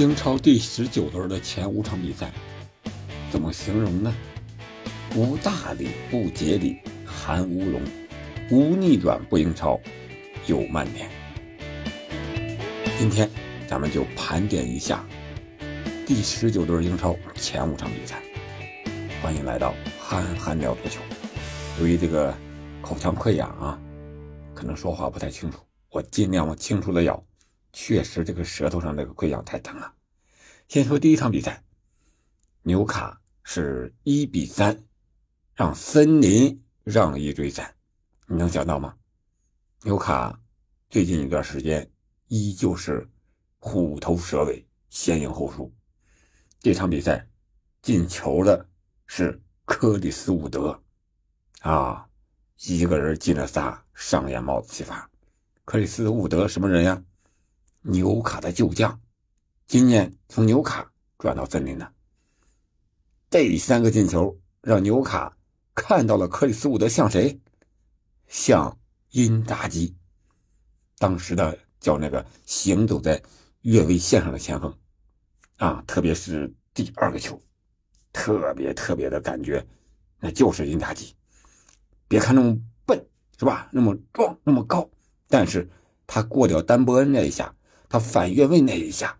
英超第十九轮的前五场比赛，怎么形容呢？无大理，不节理，含乌龙，无逆转不英超，有曼联。今天咱们就盘点一下第十九轮英超前五场比赛。欢迎来到憨憨聊足球。由于这个口腔溃疡啊，可能说话不太清楚，我尽量往清楚的咬。确实，这个舌头上这个溃疡太疼了。先说第一场比赛，纽卡是一比三让森林让一追三，你能想到吗？纽卡最近一段时间依旧是虎头蛇尾，先赢后输。这场比赛进球的是克里斯伍德啊，一个人进了仨，上演帽子戏法。克里斯伍德什么人呀？纽卡的旧将，今年从纽卡转到森林的，这三个进球让纽卡看到了克里斯伍德像谁？像因扎吉，当时的叫那个行走在越位线上的前锋啊，特别是第二个球，特别特别的感觉，那就是因扎吉。别看那么笨是吧？那么壮，那么高，但是他过掉丹伯恩那一下。他反越位那一下，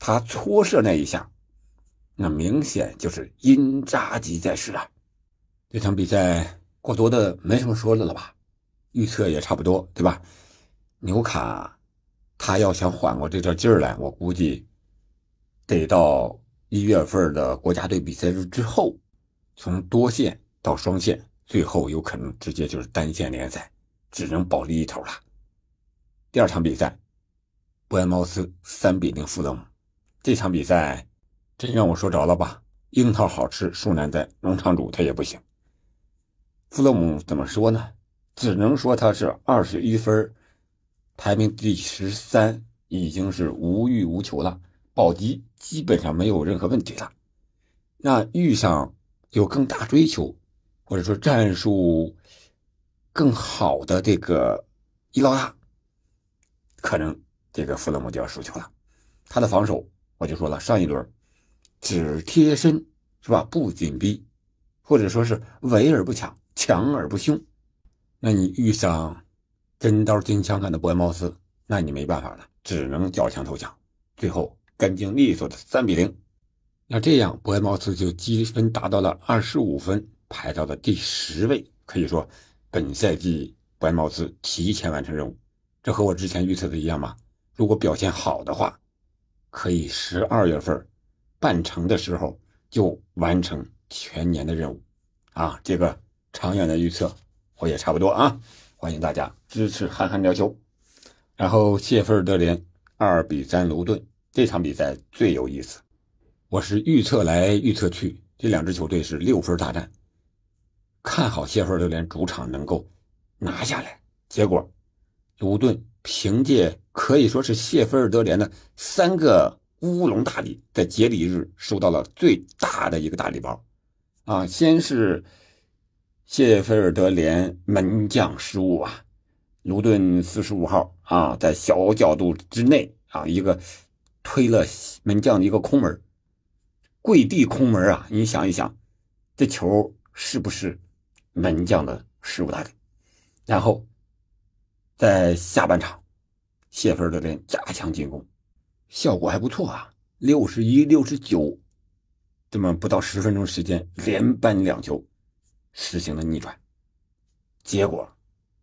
他搓射那一下，那明显就是因扎吉在世啊！这场比赛过多的没什么说的了吧？预测也差不多，对吧？纽卡他要想缓过这段劲儿来，我估计得到一月份的国家队比赛日之后，从多线到双线，最后有可能直接就是单线联赛，只能保利一头了。第二场比赛。伯恩茅斯三比零负勒姆，这场比赛真让我说着了吧？樱桃好吃，树难栽，农场主他也不行。富勒姆怎么说呢？只能说他是二十一分，排名第十三，已经是无欲无求了，保级基本上没有任何问题了。那遇上有更大追求，或者说战术更好的这个伊劳拉，可能。这个弗勒姆就要输球了，他的防守我就说了，上一轮只贴身是吧，不紧逼，或者说是围而不抢，强而不凶。那你遇上真刀真枪干的伯恩茅斯，那你没办法了，只能缴枪投降。最后干净利索的三比零，那这样伯恩茅斯就积分达到了二十五分，排到了第十位。可以说本赛季伯恩茅斯提前完成任务，这和我之前预测的一样吗？如果表现好的话，可以十二月份半程的时候就完成全年的任务，啊，这个长远的预测我也差不多啊，欢迎大家支持憨憨聊球。然后谢菲尔德联二比三卢顿这场比赛最有意思，我是预测来预测去，这两支球队是六分大战，看好谢菲尔德联主场能够拿下来，结果卢顿。凭借可以说是谢菲尔德联的三个乌龙大礼，在节礼日收到了最大的一个大礼包，啊，先是谢菲尔德联门将失误啊，卢顿四十五号啊，在小角度之内啊，一个推了门将的一个空门，跪地空门啊，你想一想，这球是不是门将的失误大给？然后。在下半场，谢菲尔德联加强进攻，效果还不错啊。六十一、六十九，这么不到十分钟时间，连扳两球，实行了逆转。结果，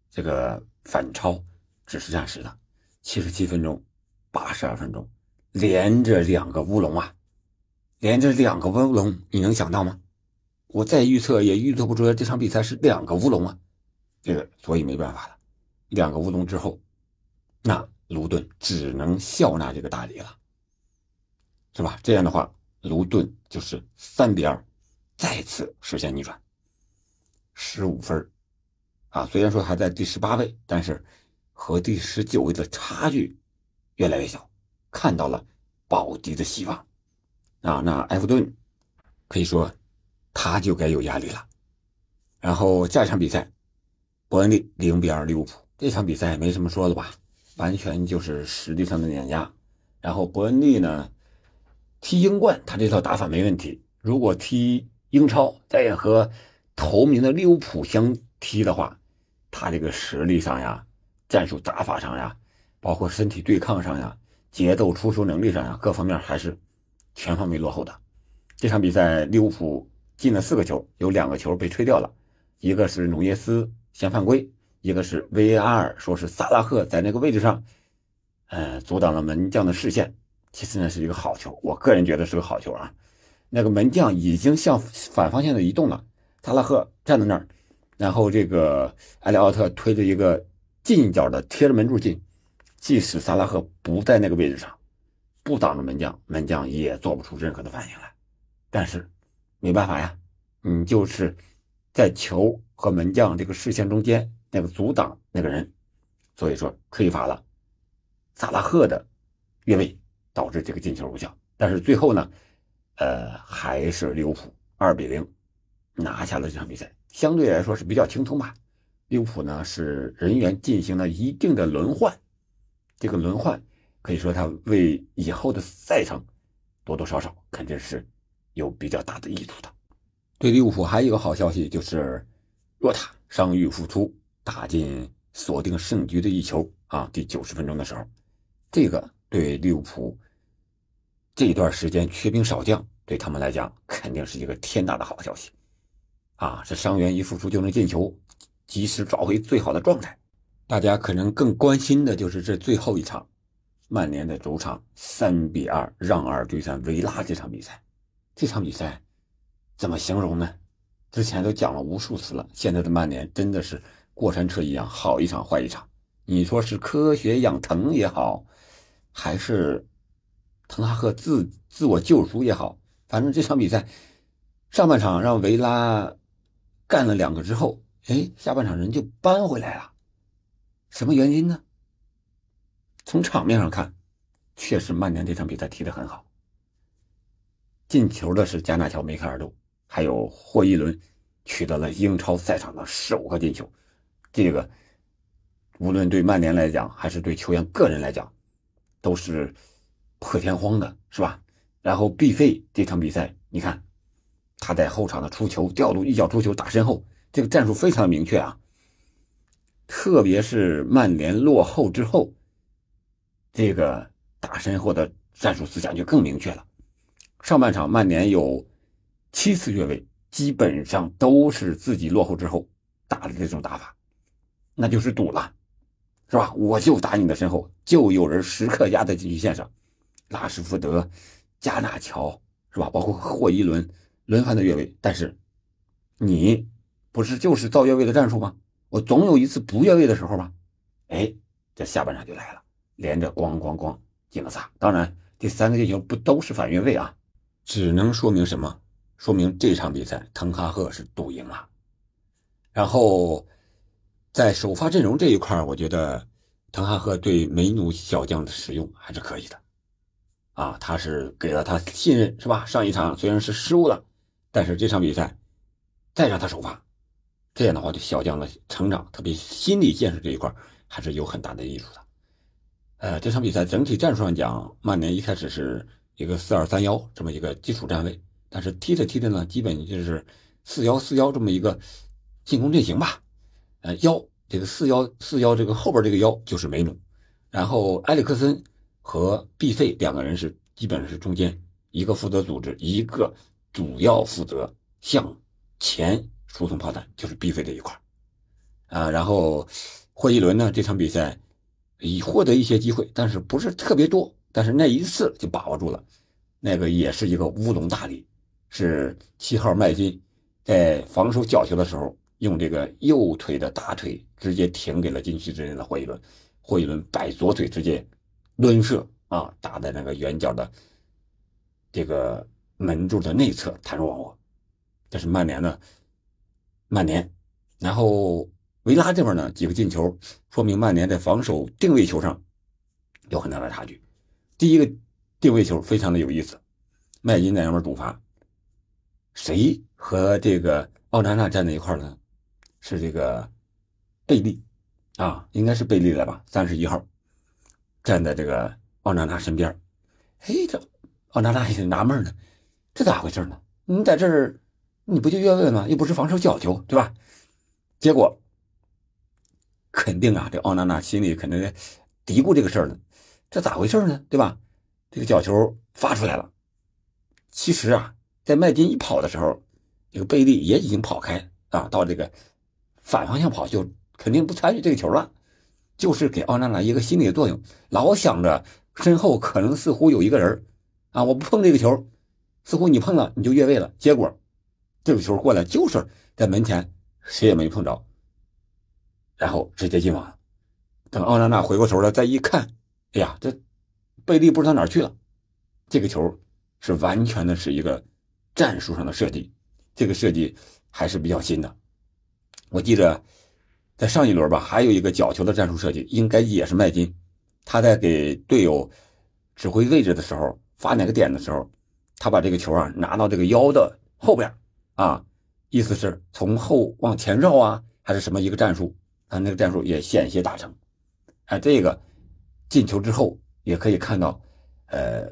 这个反超只是暂时的。七十七分钟、八十二分钟，连着两个乌龙啊！连着两个乌龙，你能想到吗？我再预测也预测不出来这场比赛是两个乌龙啊！这个，所以没办法了。两个乌龙之后，那卢顿只能笑纳这个大礼了，是吧？这样的话，卢顿就是三比二，再次实现逆转，十五分啊！虽然说还在第十八位，但是和第十九位的差距越来越小，看到了保级的希望啊！那埃弗顿可以说他就该有压力了。然后下一场比赛，伯恩利零比二利物浦。这场比赛没什么说的吧，完全就是实力上的碾压。然后伯恩利呢，踢英冠，他这套打法没问题。如果踢英超，再和头名的利物浦相踢的话，他这个实力上呀、战术打法上呀，包括身体对抗上呀、节奏出球能力上呀，各方面还是全方位落后的。这场比赛，利物浦进了四个球，有两个球被吹掉了，一个是努涅斯先犯规，一个是 VAR 说是萨拉赫在那个位置上，呃，阻挡了门将的视线。其实呢是一个好球，我个人觉得是个好球啊。那个门将已经向反方向的移动了，萨拉赫站在那儿，然后这个埃里奥特推着一个近角的贴着门柱进，即使萨拉赫不在那个位置上，不挡着门将，门将也做不出任何的反应来。但是没办法呀，你就是在球和门将这个视线中间那个阻挡那个人，所以说吹罚了萨拉赫的越位。导致这个进球无效，但是最后呢，呃，还是利物浦二比零拿下了这场比赛，相对来说是比较轻松吧。利物浦呢是人员进行了一定的轮换，这个轮换可以说他为以后的赛程多多少少肯定是有比较大的益处的。对利物浦还有一个好消息就是，若塔伤愈复出，打进锁定胜局的一球啊！第九十分钟的时候，这个。对利物浦这段时间缺兵少将，对他们来讲肯定是一个天大的好消息，啊，这伤员一复出就能进球，及时找回最好的状态。大家可能更关心的就是这最后一场，曼联的主场三比二让二对战维拉这场比赛。这场比赛怎么形容呢？之前都讲了无数次了，现在的曼联真的是过山车一样，好一场坏一场。你说是科学养疼也好。还是滕哈赫自自我救赎也好，反正这场比赛上半场让维拉干了两个之后，哎，下半场人就扳回来了。什么原因呢？从场面上看，确实曼联这场比赛踢得很好。进球的是加纳乔、梅开二度，还有霍伊伦取得了英超赛场的首个进球。这个无论对曼联来讲，还是对球员个人来讲。都是破天荒的，是吧？然后毕费这场比赛，你看他在后场的出球调度，一脚出球打身后，这个战术非常明确啊。特别是曼联落后之后，这个打身后的战术思想就更明确了。上半场曼联有七次越位，基本上都是自己落后之后打的这种打法，那就是赌了。是吧？我就打你的身后，就有人时刻压在禁区线上。拉什福德、加纳乔，是吧？包括霍伊伦轮番的越位，但是你不是就是造越位的战术吗？我总有一次不越位的时候吧？哎，这下半场就来了，连着咣咣咣进了仨。当然，第三个进球不都是反越位啊？只能说明什么？说明这场比赛滕哈赫是赌赢了。然后。在首发阵容这一块我觉得滕哈赫对梅努小将的使用还是可以的，啊，他是给了他信任，是吧？上一场虽然是失误了，但是这场比赛再让他首发，这样的话对小将的成长，特别心理建设这一块还是有很大的益处的。呃，这场比赛整体战术上讲，曼联一开始是一个四二三幺这么一个基础站位，但是踢着踢着呢，基本就是四幺四幺这么一个进攻阵型吧。呃，幺这个四幺四幺这个后边这个幺就是梅努，然后埃里克森和毕费两个人是基本上是中间一个负责组织，一个主要负责向前输送炮弹，就是毕费这一块啊。然后霍伊伦呢这场比赛已获得一些机会，但是不是特别多，但是那一次就把握住了，那个也是一个乌龙大礼，是七号麦金在防守角球的时候。用这个右腿的大腿直接停给了禁区之内的霍伊伦，霍伊伦摆左腿直接抡射啊，打在那个圆角的这个门柱的内侧弹入网窝。这是曼联的曼联，然后维拉这边呢几个进球，说明曼联在防守定位球上有很大的差距。第一个定位球非常的有意思，麦金在那边主罚，谁和这个奥纳纳站在一块呢？是这个贝利啊，应该是贝利了吧？三十一号站在这个奥纳纳身边。嘿，这奥纳纳也纳闷呢，这咋回事呢？你在这儿，你不就越位吗？又不是防守角球，对吧？结果肯定啊，这奥纳纳心里肯定嘀咕这个事儿呢，这咋回事呢？对吧？这个角球发出来了，其实啊，在麦金一跑的时候，这个贝利也已经跑开啊，到这个反方向跑，就肯定不参与这个球了，就是给奥纳纳一个心理的作用，老想着身后可能似乎有一个人啊，我不碰这个球，似乎你碰了你就越位了。结果这个球过来就是在门前，谁也没碰着，然后直接进网。等奥纳纳回过头来再一看，哎呀，这贝利不知道哪去了。这个球是完全的是一个战术上的设计，这个设计还是比较新的。我记着在上一轮吧，还有一个角球的战术设计，应该也是麦金，他在给队友指挥位置的时候。发哪个点的时候，他把这个球啊拿到这个腰的后边啊，意思是从后往前绕啊，还是什么一个战术？他那个战术也险些达成。哎，这个进球之后也可以看到，呃，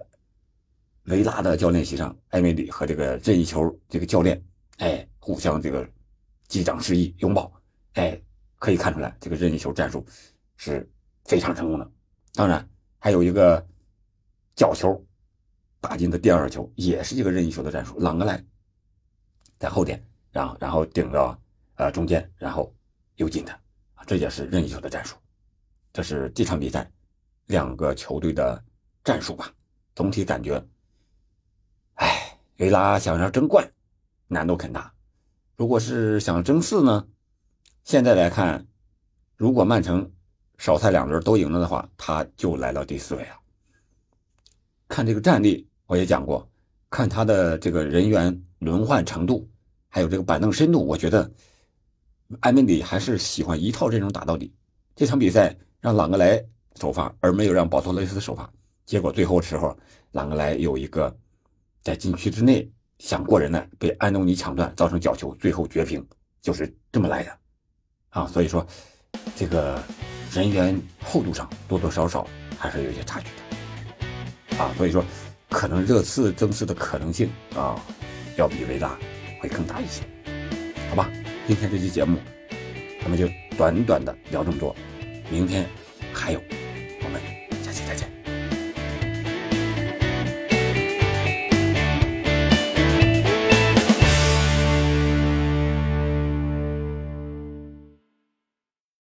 维拉的教练席上，埃梅里和这个任意球这个教练，哎，互相这个击掌示意拥抱，哎，可以看出来这个任意球战术是非常成功的。当然还有一个角球。打进的第二球也是一个任意球的战术，朗格莱在后点，然后然后顶到呃中间，然后又进的，这也是任意球的战术。这是这场比赛两个球队的战术吧。总体感觉，哎，维拉想要争冠难度很大。如果是想争四呢？现在来看，如果曼城少赛两轮都赢了的话，他就来到第四位啊。看这个战力。我也讲过，看他的这个人员轮换程度，还有这个板凳深度，我觉得埃梅里还是喜欢一套阵容打到底。这场比赛让朗格莱首发，而没有让保托雷斯首发，结果最后时候朗格莱有一个在禁区之内想过人呢，被安东尼抢断，造成角球，最后绝平，就是这么来的啊。所以说，这个人员厚度上多多少少还是有些差距的啊。所以说。可能热刺争四的可能性啊，要比维拉会更大一些，好吧？今天这期节目，咱们就短短的聊这么多，明天还有。